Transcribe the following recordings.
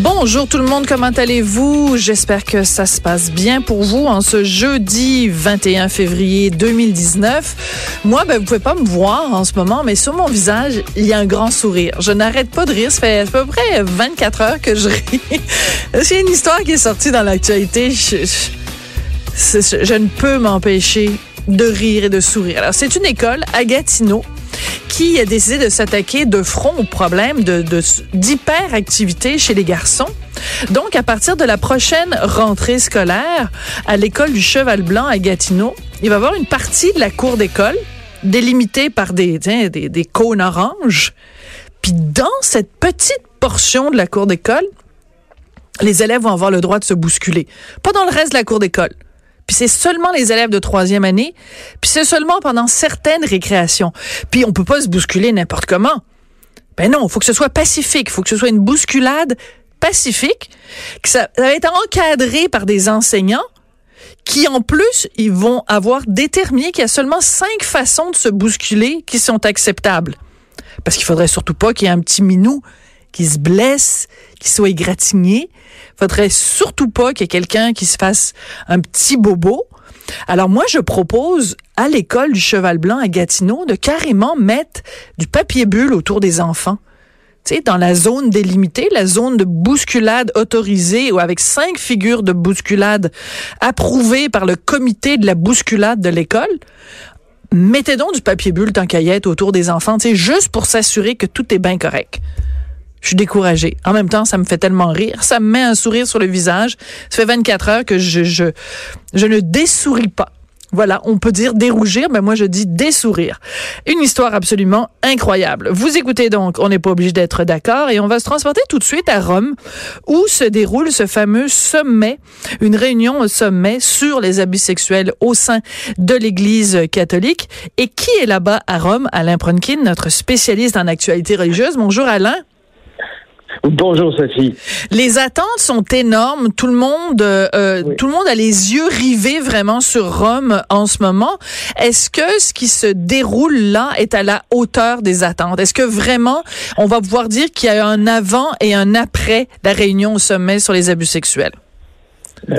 Bonjour tout le monde, comment allez-vous? J'espère que ça se passe bien pour vous en ce jeudi 21 février 2019. Moi, ben, vous pouvez pas me voir en ce moment, mais sur mon visage, il y a un grand sourire. Je n'arrête pas de rire. Ça fait à peu près 24 heures que je ris. C'est une histoire qui est sortie dans l'actualité. Je, je, je ne peux m'empêcher de rire et de sourire. Alors, c'est une école à Gatineau qui a décidé de s'attaquer de front au problème de, d'hyperactivité chez les garçons. Donc, à partir de la prochaine rentrée scolaire, à l'école du Cheval Blanc à Gatineau, il va y avoir une partie de la cour d'école délimitée par des, des, des cônes oranges. Puis dans cette petite portion de la cour d'école, les élèves vont avoir le droit de se bousculer. Pas dans le reste de la cour d'école puis c'est seulement les élèves de troisième année, puis c'est seulement pendant certaines récréations. Puis on peut pas se bousculer n'importe comment. Ben non, faut que ce soit pacifique, faut que ce soit une bousculade pacifique, que ça, va être encadré par des enseignants qui en plus, ils vont avoir déterminé qu'il y a seulement cinq façons de se bousculer qui sont acceptables. Parce qu'il faudrait surtout pas qu'il y ait un petit minou qui se blesse, qui soit égratigné. Faudrait surtout pas qu'il y ait quelqu'un qui se fasse un petit bobo. Alors moi, je propose à l'école du Cheval Blanc à Gatineau de carrément mettre du papier bulle autour des enfants. Tu dans la zone délimitée, la zone de bousculade autorisée ou avec cinq figures de bousculade approuvées par le comité de la bousculade de l'école. Mettez donc du papier bulle tant caillette autour des enfants, tu juste pour s'assurer que tout est bien correct. Je suis découragée. En même temps, ça me fait tellement rire. Ça me met un sourire sur le visage. Ça fait 24 heures que je, je, je ne dessouris pas. Voilà, on peut dire dérougir, mais moi je dis dessourire. Une histoire absolument incroyable. Vous écoutez donc, on n'est pas obligé d'être d'accord, et on va se transporter tout de suite à Rome, où se déroule ce fameux sommet, une réunion au sommet sur les abus sexuels au sein de l'Église catholique. Et qui est là-bas à Rome? Alain Pronkin, notre spécialiste en actualité religieuse. Bonjour Alain. Bonjour Sophie. Les attentes sont énormes. Tout le monde, euh, euh, tout le monde a les yeux rivés vraiment sur Rome en ce moment. Est-ce que ce qui se déroule là est à la hauteur des attentes? Est-ce que vraiment on va pouvoir dire qu'il y a un avant et un après la réunion au sommet sur les abus sexuels? Euh,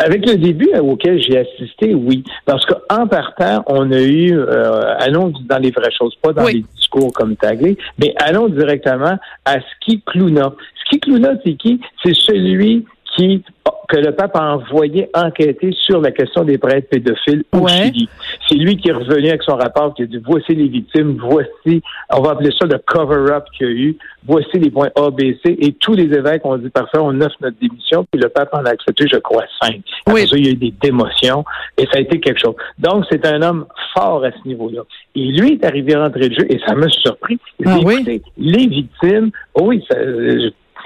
avec le début auquel j'ai assisté, oui. Parce qu'en partant, on a eu, euh, allons dans les vraies choses, pas dans les discours comme taglé, mais allons directement à Ski Clouna. Ski Clouna, c'est qui? C'est celui qui que le pape a envoyé enquêter sur la question des prêtres pédophiles au Chili. C'est lui qui est revenu avec son rapport qui a dit voici les victimes, voici, on va appeler ça le cover-up qu'il y a eu, voici les points A, B, C, et tous les évêques ont dit parfait, on offre notre démission, puis le pape en a accepté, je crois, cinq. Après ça, il y a eu des démotions, et ça a été quelque chose. Donc, c'est un homme fort à ce niveau-là. Et lui est arrivé à rentrer de jeu, et ça m'a surpris. Ah, oui? Les victimes, oui, ça,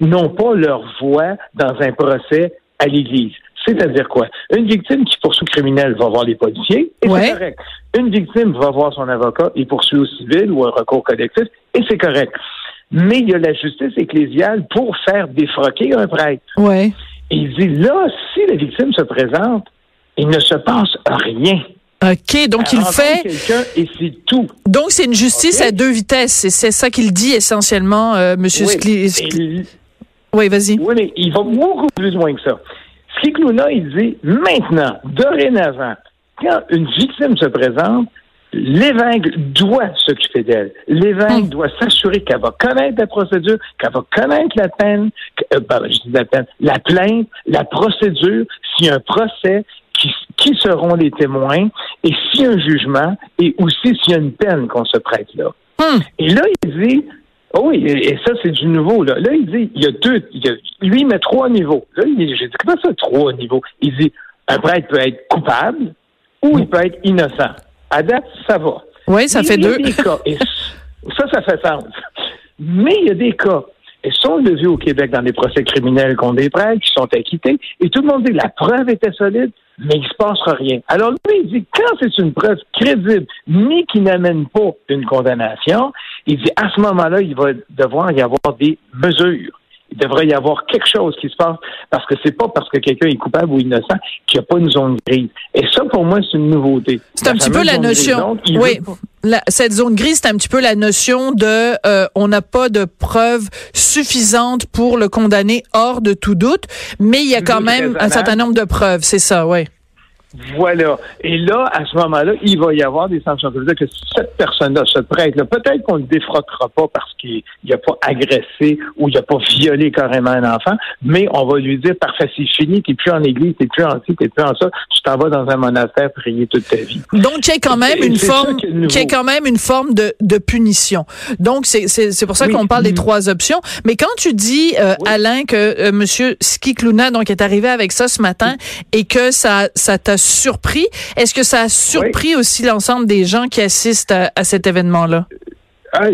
n'ont pas leur voix dans un procès à l'Église. C'est-à-dire quoi? Une victime qui poursuit criminel va voir les policiers, et c'est correct. Une victime va voir son avocat et poursuit au civil ou un recours collectif, et c'est correct. Mais il y a la justice ecclésiale pour faire défroquer un prêtre. Ouais. Et il dit, là, si la victime se présente, il ne se passe rien. OK, donc il fait. quelqu'un et c'est tout. Donc c'est une justice à deux vitesses. C'est ça qu'il dit essentiellement, euh, Monsieur oui, Oui, vas-y. Oui, mais il va beaucoup plus loin que ça. Cicluna, il dit maintenant, dorénavant, quand une victime se présente, l'évêque doit s'occuper d'elle. L'évêque hum. doit s'assurer qu'elle va connaître la procédure, qu'elle va connaître la peine, euh, je dis la peine, la plainte, la procédure, s'il y a un procès, qui, seront les témoins et s'il y a un jugement et aussi s'il y a une peine qu'on se prête là. Hum. Et là, il dit, oui, et ça, c'est du nouveau. Là. là, il dit, il y a deux, lui, il met trois niveaux. Là, il dit, j'ai dit, comment ça, trois niveaux? Il dit, un prêtre peut être coupable ou il peut être innocent. À date, ça va. Oui, ça fait deux. cas, et ça, ça fait sens. Mais il y a des cas et sont levés au Québec dans des procès criminels contre des prêtres qui sont acquittés. Et tout le monde dit la preuve était solide, mais il ne se passera rien. Alors lui, il dit, quand c'est une preuve crédible, mais qui n'amène pas une condamnation, il dit, à ce moment-là, il va devoir y avoir des mesures. Il devrait y avoir quelque chose qui se passe parce que c'est pas parce que quelqu'un est coupable ou innocent qu'il n'y a pas une zone grise. Et ça, pour moi, c'est une nouveauté. C'est un petit peu la notion. oui. cette zone grise, c'est un petit peu la notion de euh, on n'a pas de preuves suffisantes pour le condamner hors de tout doute, mais il y a quand même un certain nombre de preuves. C'est ça, oui. Voilà. Et là, à ce moment-là, il va y avoir des sanctions. Ça veut dire que cette personne-là, ce prêtre-là, peut-être qu'on ne le défroquera pas parce qu'il n'a pas agressé ou il n'a pas violé carrément un enfant, mais on va lui dire, parfait, c'est fini, t'es plus en église, t'es plus en ci, t'es plus en ça, tu t'en vas dans un monastère prier toute ta vie. Donc, il y a quand même une forme, qui est quand même une forme de, de punition. Donc, c'est pour ça qu'on parle des trois options. Mais quand tu dis, euh, Alain, que euh, Monsieur Skikluna, donc, est arrivé avec ça ce matin et que ça, ça t'a surpris. Est-ce que ça a surpris aussi l'ensemble des gens qui assistent à, cet événement-là? Ah,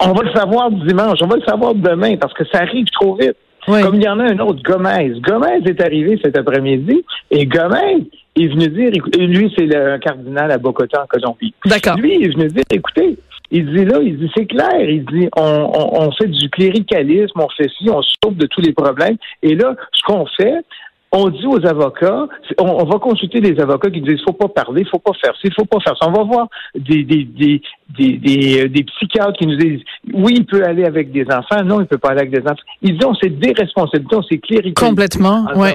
on va le savoir dimanche, on va le savoir demain parce que ça arrive trop vite. Comme il y en a un autre, Gomez. Gomez est arrivé cet après-midi et Gomez est venu dire, lui c'est le cardinal à Bogota en Colombie. D'accord. Lui est venu dire, écoutez, il dit là, il dit c'est clair, il dit on, on, fait du cléricalisme, on fait ci, on sauve de tous les problèmes. Et là, ce qu'on fait, on dit aux avocats, on, va consulter les avocats qui disent faut pas parler, faut pas faire ça, faut pas faire ça. On va voir des des, des, des, euh, des, psychiatres qui nous disent oui, il peut aller avec des enfants, non, il peut pas aller avec des enfants. Ils disent on c'est déresponsabilité, on c'est clérical. Complètement, ouais.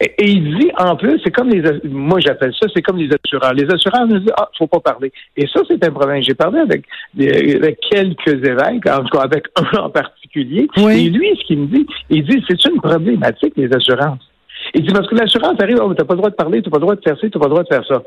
Et, il dit en plus, c'est comme les moi j'appelle ça, c'est comme les assureurs. Les assureurs nous disent ah, faut pas parler. Et ça, c'est un problème. J'ai parlé avec, avec quelques évêques, en tout cas avec un en particulier. Et lui, ce qu'il me dit, il dit c'est une problématique, les assurances. Il dit parce que l'assurance arrive, oh, t'as pas le droit de parler, t'as pas le droit de faire ci, t'as pas le droit de faire ça.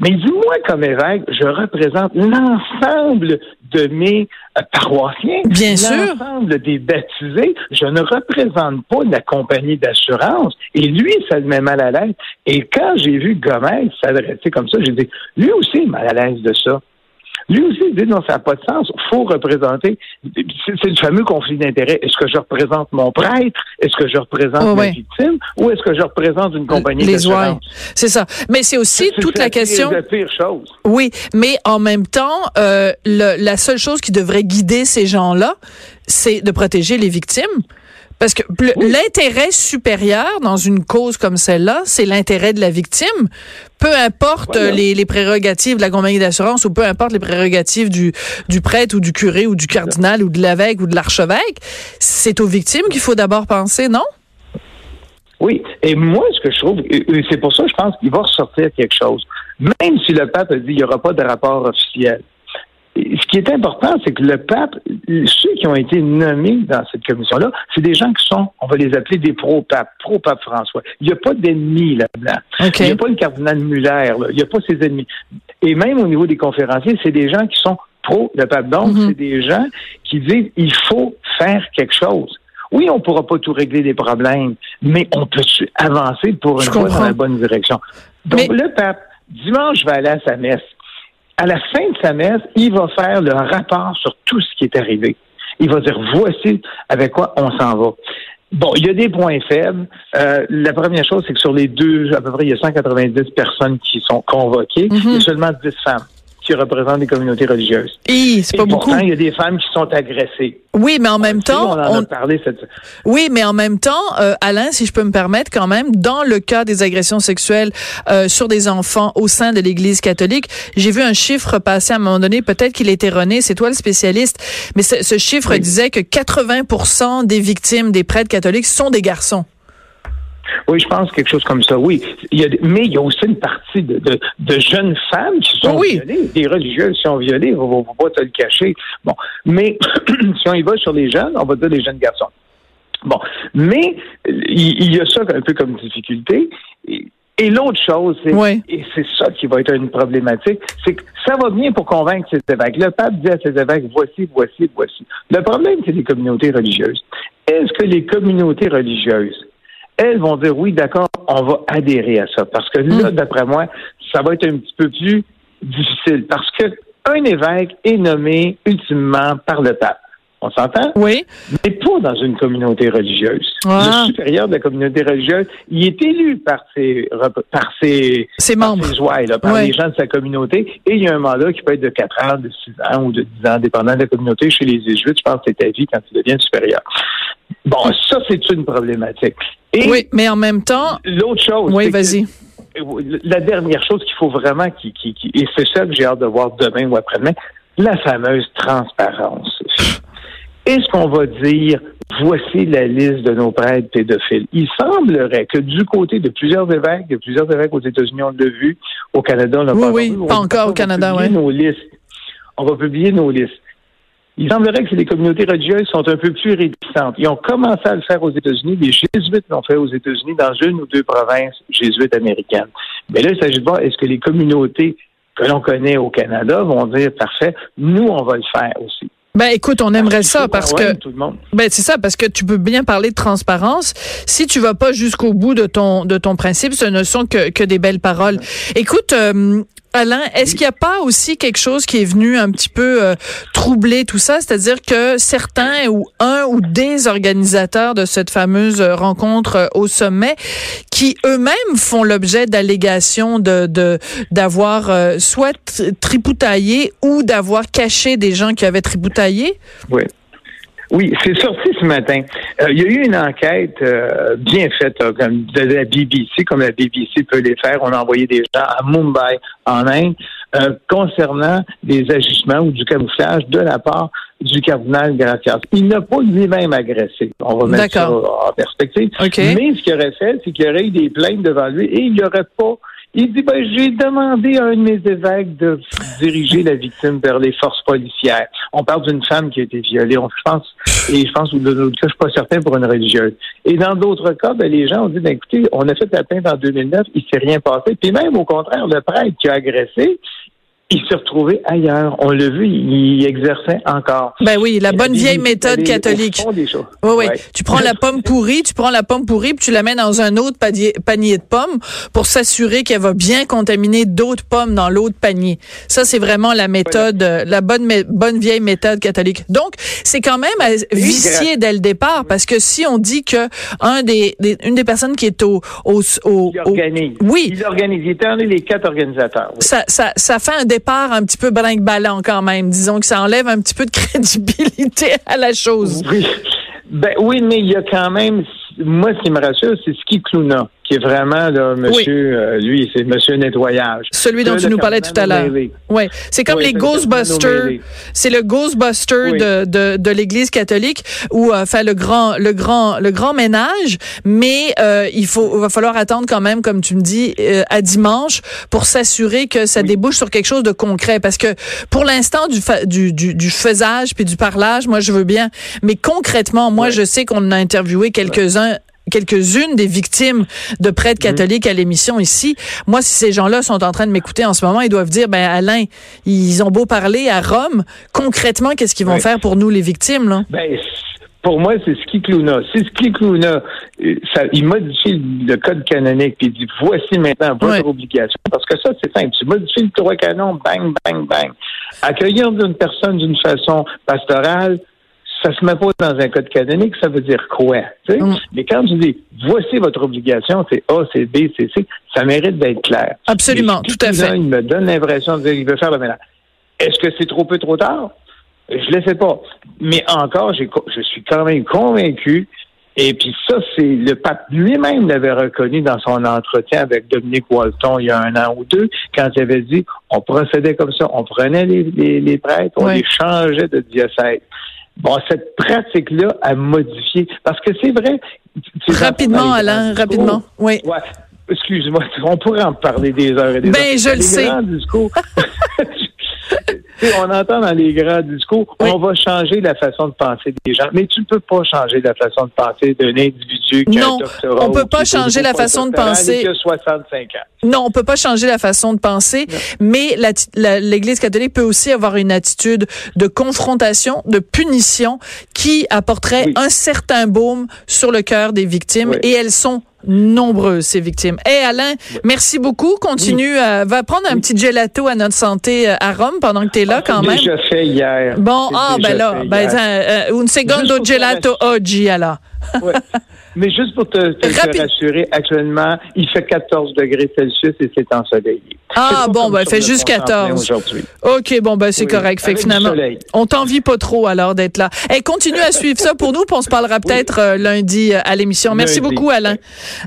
Mais il dit, moi, comme évêque, je représente l'ensemble de mes euh, paroissiens. Bien sûr. L'ensemble des baptisés. Je ne représente pas la compagnie d'assurance. Et lui, ça le met mal à l'aise. Et quand j'ai vu Gomez s'adresser comme ça, j'ai dit, lui aussi est mal à l'aise de ça. Lui aussi, il dit non, ça n'a pas de sens. Il faut représenter. C'est le fameux conflit d'intérêts. Est-ce que je représente mon prêtre? Est-ce que je représente oh, ma victime? Ou est-ce que je représente une compagnie d'assurance? C'est ça. Mais c'est aussi toute la, question. La pire chose. Oui, mais en même temps, euh, la seule chose qui devrait guider ces gens-là, c'est de protéger les victimes. Parce que l'intérêt supérieur dans une cause comme celle-là, c'est l'intérêt de la victime. Peu importe les, les, prérogatives de la compagnie d'assurance ou peu importe les prérogatives du, du prêtre ou du curé ou du cardinal ou de l'évêque ou de l'archevêque, c'est aux victimes qu'il faut d'abord penser, non? Oui, et moi, ce que je trouve, c'est pour ça que je pense qu'il va ressortir quelque chose. Même si le pape a dit qu'il n'y aura pas de rapport officiel, ce qui est important, c'est que le pape, ceux qui ont été nommés dans cette commission-là, c'est des gens qui sont, on va les appeler des pro-papes, pro-pape François. Il n'y a pas d'ennemis là-dedans. Il n'y a pas le cardinal Muller, il n'y a pas ses ennemis. Et même au niveau des conférenciers, c'est des gens qui sont pro le pape. Donc, mhm. c'est des gens qui disent, il faut faire quelque chose. Oui, on ne pourra pas tout régler les problèmes, mais on peut avancer pour une fois dans la bonne direction? Donc, le pape, dimanche, va aller à sa messe à la fin de sa messe, il va faire le rapport sur tout ce qui est arrivé. Il va dire voici avec quoi on s'en va. Bon, il y a des points faibles. Euh, la première chose, c'est que sur les deux, à peu près, il y a 190 personnes qui sont convoquées. Il y a seulement 10 femmes qui représentent des communautés religieuses. Et c'est pas beaucoup. il y a des femmes qui sont agressées. Oui, mais en même temps, on en a parlé cette... Oui, mais en même temps, euh, Alain, si je peux me permettre, quand même, dans le cas des agressions sexuelles euh, sur des enfants au sein de l'Église catholique, j'ai vu un chiffre passer à un moment donné. Peut-être qu'il est erroné. C'est toi le spécialiste, mais ce, chiffre disait que 80% des victimes des prêtres catholiques sont des garçons. Oui, je pense quelque chose comme ça, oui. Il y a, mais il y a aussi une partie de, de, jeunes femmes qui sont violées, des religieuses qui sont violées, on ne va pas te le cacher. Bon, mais si on y va sur les jeunes, on va dire les jeunes garçons. Bon, mais il, y a ça un peu comme difficulté. Et, l'autre chose, c'est, et c'est ça qui va être une problématique, c'est que ça va bien pour convaincre ces évêques. Le pape dit à ces évêques, voici, voici, voici. Le problème, c'est les communautés religieuses. Est-ce que les communautés religieuses elles vont dire oui, d'accord, on va adhérer à ça. Parce que là, hmm. d'après moi, ça va être un petit peu plus difficile. Parce que un évêque est nommé ultimement par le pape. On s'entend? Oui. Mais pas dans une communauté religieuse. Ah. Le supérieur de la communauté religieuse, il est élu par ses, par ses, Ses par membres. ses ouailles, là, par les gens de sa communauté. Et il y a un mandat qui peut être de 4 ans, de 6 ans ou de 10 ans, dépendant de la communauté. Chez les Jésuites, je pense que c'est à vie quand il devient supérieur. Bon, ça, c'est une problématique. Et Oui, mais en même temps, l'autre chose. oui, vas-y. la dernière chose qu'il faut vraiment, qui, qui, qui- et c'est ça que j'ai hâte de voir demain ou après-demain, la fameuse transparence. Est-ce qu'on va dire, voici la liste de nos prêtres pédophiles? Il semblerait que du côté de plusieurs évêques, de plusieurs évêques aux États-unis, on l'a vu, au Canada, on l'a Oui, pas oui, vu, pas on- encore au on va Canada, publier ouais. nos listes. On va publier nos listes. Il semblerait que les communautés religieuses sont un peu plus réticentes. Ils ont commencé à le faire aux États-Unis. Les jésuites l'ont fait aux États-Unis dans une ou deux provinces jésuites américaines. Mais là, il s'agit de voir est-ce que les communautés que l'on connaît au Canada vont dire parfait, nous, on va le faire aussi. Ben écoute, on aimerait ça parce que tout le monde. ben c'est ça parce que tu peux bien parler de transparence si tu vas pas jusqu'au bout de ton de ton principe, ce ne sont que que des belles paroles. Écoute euh, Alain, est-ce qu'il n'y a pas aussi quelque chose qui est venu un petit peu euh, troubler tout ça, c'est-à-dire que certains ou un ou des organisateurs de cette fameuse euh, rencontre euh, au sommet, qui eux-mêmes font l'objet d'allégations de d'avoir soit tri- tripoutaillé ou d'avoir caché des gens qui avaient tripoutaillé? Oui. Oui, c'est sorti ce matin. Euh, il y a eu une enquête euh, bien faite là, comme de la BBC, comme la BBC peut les faire. On a envoyé des gens à Mumbai, en Inde, euh, concernant des agissements ou du camouflage de la part du cardinal Gratias. Il n'a pas lui-même agressé. On va mettre ça en perspective. OK. Mais ce qu'il aurait fait, c'est qu'il aurait eu des plaintes devant lui et il n'aurait pas. Il dit, ben, j'ai demandé à un de mes évêques de diriger la victime vers les forces policières. On parle d'une femme qui a été violée. On, je pense, et je pense, ou dans d'autres cas, je suis pas certain pour une religieuse. Et dans d'autres cas, ben, les gens ont dit, ben, écoutez, on a fait la plainte en 2009, il s'est rien passé. Puis même, au contraire, le prêtre qui a agressé, il s'est retrouvé ailleurs. On l'a vu, il exerçait encore. Ben oui, la Il bonne vieille il méthode catholique. des choses. Oui, oui. Ouais. Tu prends la pomme pourrie, tu prends la pomme pourrie, puis tu la mets dans un autre panier, panier de pommes pour s'assurer qu'elle va bien contaminer d'autres pommes dans l'autre panier. Ça, c'est vraiment la méthode, euh, la bonne, bonne vieille méthode catholique. Donc, c'est quand même à vicier dès le départ, parce que si on dit que un des, des- une des personnes qui est au, au, au, Il au- organise. oui, Il organise. Il était un des quatre organisateurs. oui. ça, ça, ça fait un départ un petit peu brinque-ballant quand même. Disons que ça enlève un petit peu de crédibilité à la chose. Oui. Ben oui, mais il y a quand même. Moi, ce qui me rassure, c'est Ski Clouna, qui est vraiment là, monsieur. euh, lui, c'est Monsieur Nettoyage. Celui dont tu nous parlais tout à l'heure. Ouais, c'est comme Oui, les Ghostbusters. C'est le Ghostbuster Oui. de, de, de l'Église catholique où euh, fait le grand le grand le grand ménage, mais euh, il faut va falloir attendre quand même, comme tu me dis, euh, à dimanche pour s'assurer que ça débouche sur quelque chose de concret. Parce que pour l'instant du, du du du faisage puis du parlage, moi je veux bien, mais concrètement, moi je sais qu'on a interviewé quelques-uns quelques-unes des victimes de prêtres Mhm. catholiques à l'émission ici. Moi, si ces gens-là sont en train de m'écouter en ce moment, ils doivent dire, ben Alain, ils ont beau parler à Rome, concrètement, qu'est-ce qu'ils vont faire pour nous, les victimes, là? Ben, pour moi, c'est Ski Clouna. Si Ski Clouna, euh, ça, il modifie le code canonique puis il dit voici maintenant votre obligation. Parce que ça, c'est simple. Tu modifies le droit canon, bang, bang, bang. Accueillir une personne d'une façon pastorale, ça se met pas dans un code canonique, ça veut dire quoi? Mm. Mais quand tu dis voici votre obligation, c'est A, c'est B, c'est C, ça mérite d'être clair. Absolument, tout à fait. Il me donne l'impression de dire qu'il veut faire le ménage. Est-ce que c'est trop peu, trop tard? Je ne le sais pas. Mais encore, je suis quand même convaincu. Et puis ça, c'est le pape lui-même l'avait reconnu dans son entretien avec Dominique Walton il y a un an ou deux, quand il avait dit on procédait comme ça, on prenait les, les, les prêtres, on les changeait de diocèse. Bon, cette pratique-là a modifié. Parce que c'est vrai. Rapidement, Alain, rapidement. Oui. Ouais. Excuse-moi, on pourrait en parler des heures et des Ben, heures. je le sais. grands discours. On entend dans les grands discours, Oui. on va changer la façon de penser des gens, mais tu ne peux pas changer la façon de penser d'un individu qui a Non, un doctorat. on peut ou pas changer la façon de penser. a 65 ans. Non, on peut pas changer la façon de penser, mais l'Église catholique peut aussi avoir une attitude de confrontation, de punition, qui apporterait Oui. un certain baume sur le cœur des victimes, Oui. et elles sont nombreuses ces victimes. Eh Alain, merci beaucoup. Continue, euh, va prendre un petit gelato à notre santé euh, à Rome pendant que tu es là quand même. déjà fait hier. Bon, ah ben là, ben, euh, un secondo Juste pour gelato oggi alors. Ouais. Mais juste pour te, te- te Rapide. rassurer, actuellement, il fait 14 degrés Celsius et c'est ensoleillé. Ah, bon, ben, sur fait juste Mont Champlain 14. aujourd'hui. OK, bon ben c'est Oui, correct. Fait finalement, on t'envie pas trop alors d'être là. Eh, continue à suivre ça pour nous, puis on se parlera peut-être euh, lundi euh, à l'émission. Merci Lundi. beaucoup Alain.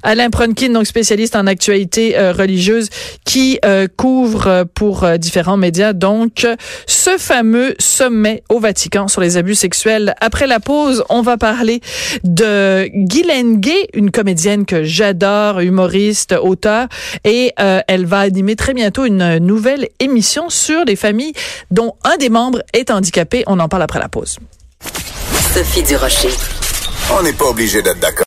Alain Pronkin, donc spécialiste en actualité euh, religieuse qui couvre pour différents médias donc ce fameux sommet au Vatican sur les abus sexuels. Après la pause, on va parler de Guylaine Gay, une comédienne que j'adore, humoriste, auteur, et euh, elle va animer très bientôt une nouvelle émission sur les familles dont un des membres est handicapé. On en parle après la pause. Sophie Durocher. On n'est pas obligé d'être d'accord.